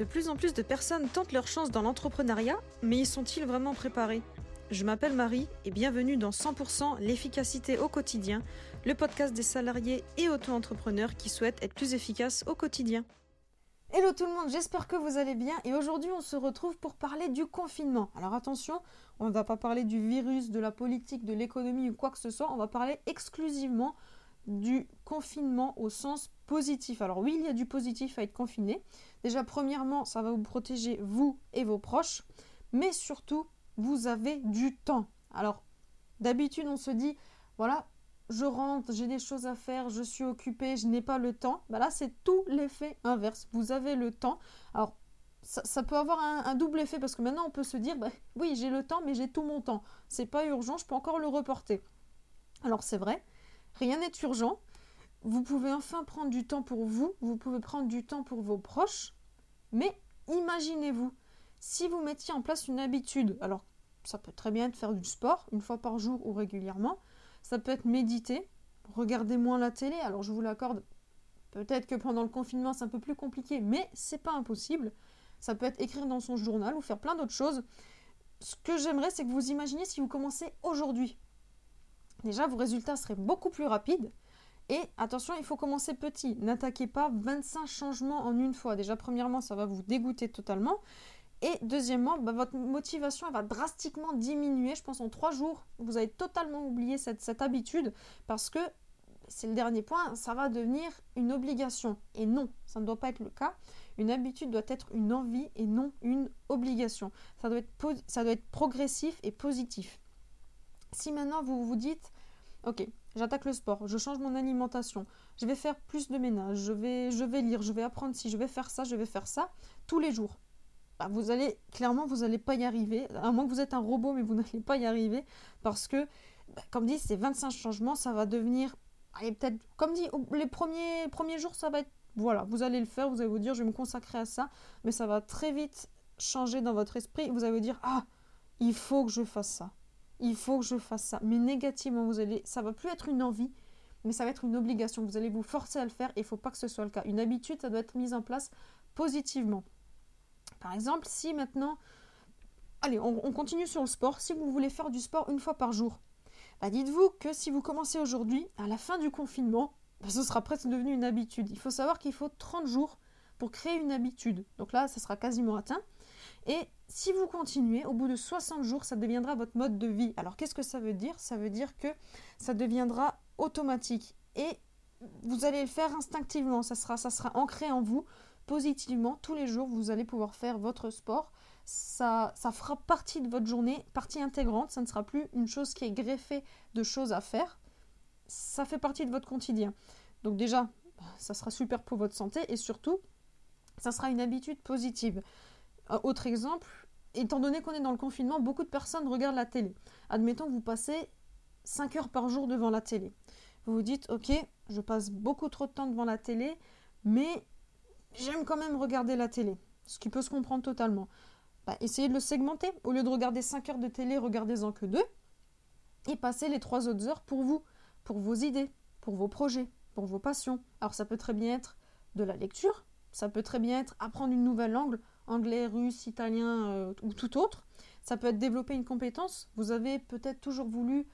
De plus en plus de personnes tentent leur chance dans l'entrepreneuriat, mais y sont-ils vraiment préparés? Je m'appelle Marie et bienvenue dans 100% l'efficacité au quotidien, le podcast des salariés et auto-entrepreneurs qui souhaitent être plus efficaces au quotidien. Hello tout le monde, j'espère que vous allez bien et aujourd'hui on se retrouve pour parler du confinement. Alors attention, on ne va pas parler du virus, de la politique, de l'économie ou quoi que ce soit, on va parler exclusivement du confinement au sens positif. Alors oui, il y a du positif à être confiné. Déjà, premièrement, ça va vous protéger, vous et vos proches, mais surtout, vous avez du temps. Alors, d'habitude, on se dit, voilà, je rentre, j'ai des choses à faire, je suis occupé, je n'ai pas le temps. Bah là, c'est tout l'effet inverse. Vous avez le temps. Alors, ça, peut avoir un, double effet parce que maintenant, on peut se dire, bah, oui, j'ai le temps, mais j'ai tout mon temps. C'est pas urgent, je peux encore le reporter. Alors, c'est vrai, rien n'est urgent. Vous pouvez enfin prendre du temps pour vous, vous pouvez prendre du temps pour vos proches, mais imaginez-vous, si vous mettiez en place une habitude, alors ça peut très bien être faire du sport une fois par jour ou régulièrement, ça peut être méditer, regarder moins la télé, alors je vous l'accorde, peut-être que pendant le confinement c'est un peu plus compliqué, mais c'est pas impossible. Ça peut être écrire dans son journal ou faire plein d'autres choses. Ce que j'aimerais, c'est que vous imaginiez si vous commencez aujourd'hui. Déjà, vos résultats seraient beaucoup plus rapides. Et attention, il faut commencer petit. N'attaquez pas 25 changements en une fois. Déjà, premièrement, ça va vous dégoûter totalement. Et deuxièmement, bah, votre motivation va drastiquement diminuer. Je pense en trois jours, vous avez totalement oublié cette, habitude parce que c'est le dernier point, ça va devenir une obligation. Et non, ça ne doit pas être le cas. Une habitude doit être une envie et non une obligation. Ça doit être progressif et positif. Si maintenant vous vous dites, ok, J'attaque le sport, je change mon alimentation, je vais faire plus de ménage, je vais, lire, je vais apprendre si je vais faire ça, je vais faire ça, tous les jours. Bah, vous allez, clairement, vous n'allez pas y arriver, à moins que vous êtes un robot, mais vous n'allez pas y arriver, parce que, bah, comme dit, ces 25 changements, ça va devenir, allez, peut-être, comme dit, les premiers, premiers jours, ça va être, voilà, vous allez le faire, vous allez vous dire, je vais me consacrer à ça, mais ça va très vite changer dans votre esprit, vous allez vous dire, ah, il faut que je fasse ça il faut que je fasse ça. Mais négativement, vous allez, ça va plus être une envie, mais ça va être une obligation. Vous allez vous forcer à le faire et il faut pas que ce soit le cas. Une habitude, ça doit être mise en place positivement. Par exemple, si maintenant, allez, on, continue sur le sport. Si vous voulez faire du sport une fois par jour, bah dites-vous que si vous commencez aujourd'hui, à la fin du confinement, bah, ce sera presque devenu une habitude. Il faut savoir qu'il faut 30 jours pour créer une habitude. Donc là, ça sera quasiment atteint. Et si vous continuez, au bout de 60 jours, ça deviendra votre mode de vie. Alors qu'est-ce que ça veut dire? Ça veut dire que ça deviendra automatique et vous allez le faire instinctivement. Ça sera, ancré en vous positivement. Tous les jours, vous allez pouvoir faire votre sport. Ça, ça fera partie de votre journée, partie intégrante. Ça ne sera plus une chose qui est greffée de choses à faire. Ça fait partie de votre quotidien. Donc déjà, ça sera super pour votre santé et surtout, ça sera une habitude positive. Autre exemple, étant donné qu'on est dans le confinement, beaucoup de personnes regardent la télé. Admettons que vous passez 5 heures par jour devant la télé. Vous vous dites, ok, je passe beaucoup trop de temps devant la télé, mais j'aime quand même regarder la télé. Ce qui peut se comprendre totalement. Bah, essayez de le segmenter. Au lieu de regarder 5 heures de télé, regardez-en que 2. Et passez les 3 autres heures pour vous, pour vos idées, pour vos projets, pour vos passions. Alors ça peut très bien être de la lecture, ça peut très bien être apprendre une nouvelle langue, anglais, russe, italien euh, ou tout autre. Ça peut être développer une compétence. Vous avez peut-être toujours voulu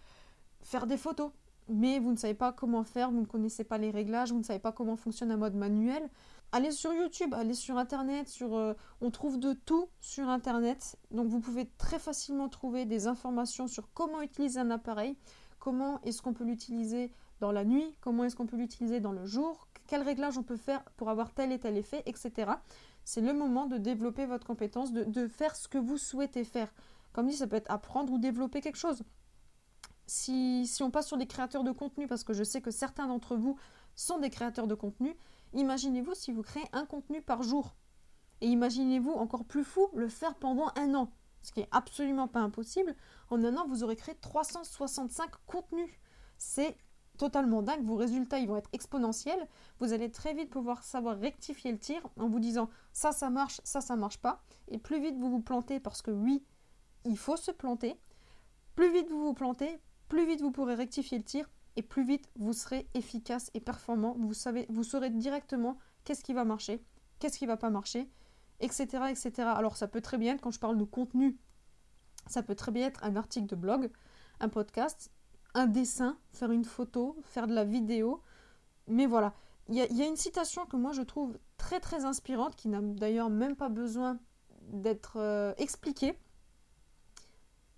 faire des photos, mais vous ne savez pas comment faire, vous ne connaissez pas les réglages, vous ne savez pas comment fonctionne un mode manuel. Allez sur YouTube, allez sur Internet, sur, euh, on trouve de tout sur Internet. Donc vous pouvez très facilement trouver des informations sur comment utiliser un appareil, comment est-ce qu'on peut l'utiliser dans la nuit, comment est-ce qu'on peut l'utiliser dans le jour, quel réglage on peut faire pour avoir tel et tel effet, etc c'est le moment de développer votre compétence, de, faire ce que vous souhaitez faire. Comme dit, ça peut être apprendre ou développer quelque chose. Si, on passe sur des créateurs de contenu, parce que je sais que certains d'entre vous sont des créateurs de contenu, imaginez-vous si vous créez un contenu par jour. Et imaginez-vous encore plus fou, le faire pendant un an. Ce qui est absolument pas impossible. En un an, vous aurez créé 365 contenus. C'est totalement dingue, vos résultats ils vont être exponentiels, vous allez très vite pouvoir savoir rectifier le tir en vous disant ça ça marche, ça ça marche pas, et plus vite vous vous plantez parce que oui, il faut se planter, plus vite vous vous plantez, plus vite vous pourrez rectifier le tir, et plus vite vous serez efficace et performant, vous, saurez directement qu'est-ce qui va marcher, qu'est-ce qui va pas marcher, etc., etc. Alors ça peut très bien être, quand je parle de contenu, ça peut très bien être un article de blog, un podcast, un dessin, faire une photo, faire de la vidéo. Mais voilà, il y, a une citation que moi je trouve très très inspirante, qui n'a d'ailleurs même pas besoin d'être euh, expliquée.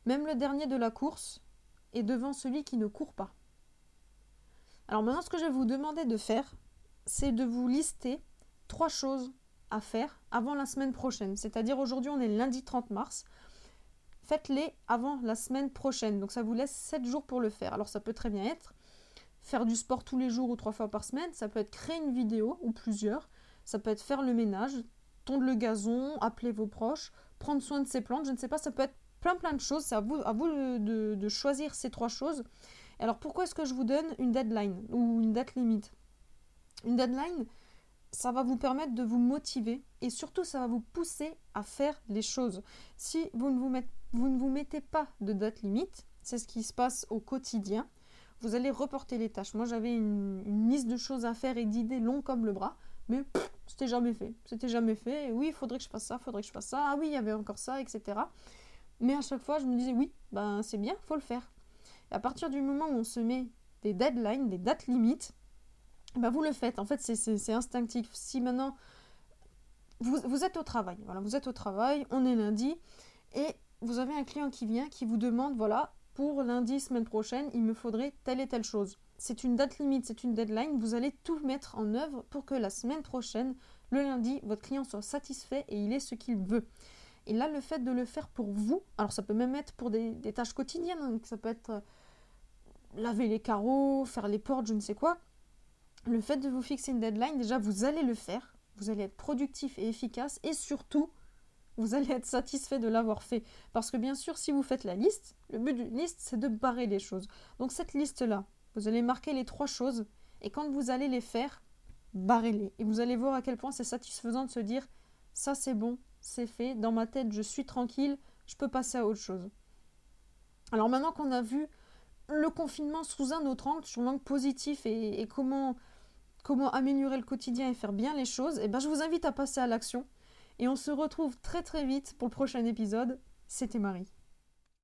Même le dernier de la course est devant celui qui ne court pas. Alors maintenant, ce que je vais vous demander de faire, c'est de vous lister trois choses à faire avant la semaine prochaine. C'est-à-dire aujourd'hui, on est lundi 30 mars. Faites-les avant la semaine prochaine. Donc ça vous laisse 7 jours pour le faire. Alors ça peut très bien être faire du sport tous les jours ou trois fois par semaine. Ça peut être créer une vidéo ou plusieurs. Ça peut être faire le ménage, tondre le gazon, appeler vos proches, prendre soin de ses plantes. Je ne sais pas, ça peut être plein plein de choses. C'est à vous, à vous de, choisir ces trois choses. Alors pourquoi est-ce que je vous donne une deadline ou une date limite? Une deadline, ça va vous permettre de vous motiver et surtout ça va vous pousser à faire les choses. Si vous ne vous, vous, ne vous mettez pas de date limite, c'est ce qui se passe au quotidien, vous allez reporter les tâches. Moi j'avais une, liste de choses à faire et d'idées longues comme le bras, mais c'était jamais fait. C'était jamais fait. oui, il faudrait que je fasse ça, faudrait que je fasse ça. Ah oui, il y avait encore ça, etc. Mais à chaque fois, je me disais oui, ben c'est bien, faut le faire. Et à partir du moment où on se met des deadlines, des dates limites, bah, vous le faites. En fait, c'est instinctif. Si maintenant vous, vous, êtes au travail, voilà, vous êtes au travail, on est lundi, et vous avez un client qui vient, qui vous demande, voilà, pour lundi, semaine prochaine, il me faudrait telle et telle chose. C'est une date limite, c'est une deadline, vous allez tout mettre en œuvre pour que la semaine prochaine, le lundi, votre client soit satisfait et il ait ce qu'il veut. Et là, le fait de le faire pour vous, alors ça peut même être pour des, tâches quotidiennes, hein, ça peut être euh, laver les carreaux, faire les portes, je ne sais quoi, le fait de vous fixer une deadline, déjà, vous allez le faire, vous allez être productif et efficace, et surtout, vous allez être satisfait de l'avoir fait. Parce que bien sûr, si vous faites la liste, le but d'une liste, c'est de barrer les choses. Donc cette liste-là, vous allez marquer les trois choses, et quand vous allez les faire, barrez-les. Et vous allez voir à quel point c'est satisfaisant de se dire, ça c'est bon, c'est fait, dans ma tête, je suis tranquille, je peux passer à autre chose. Alors maintenant qu'on a vu le confinement sous un autre angle, sur l'angle positif et, comment, comment améliorer le quotidien et faire bien les choses, eh ben je vous invite à passer à l'action. Et on se retrouve très très vite pour le prochain épisode. C'était Marie.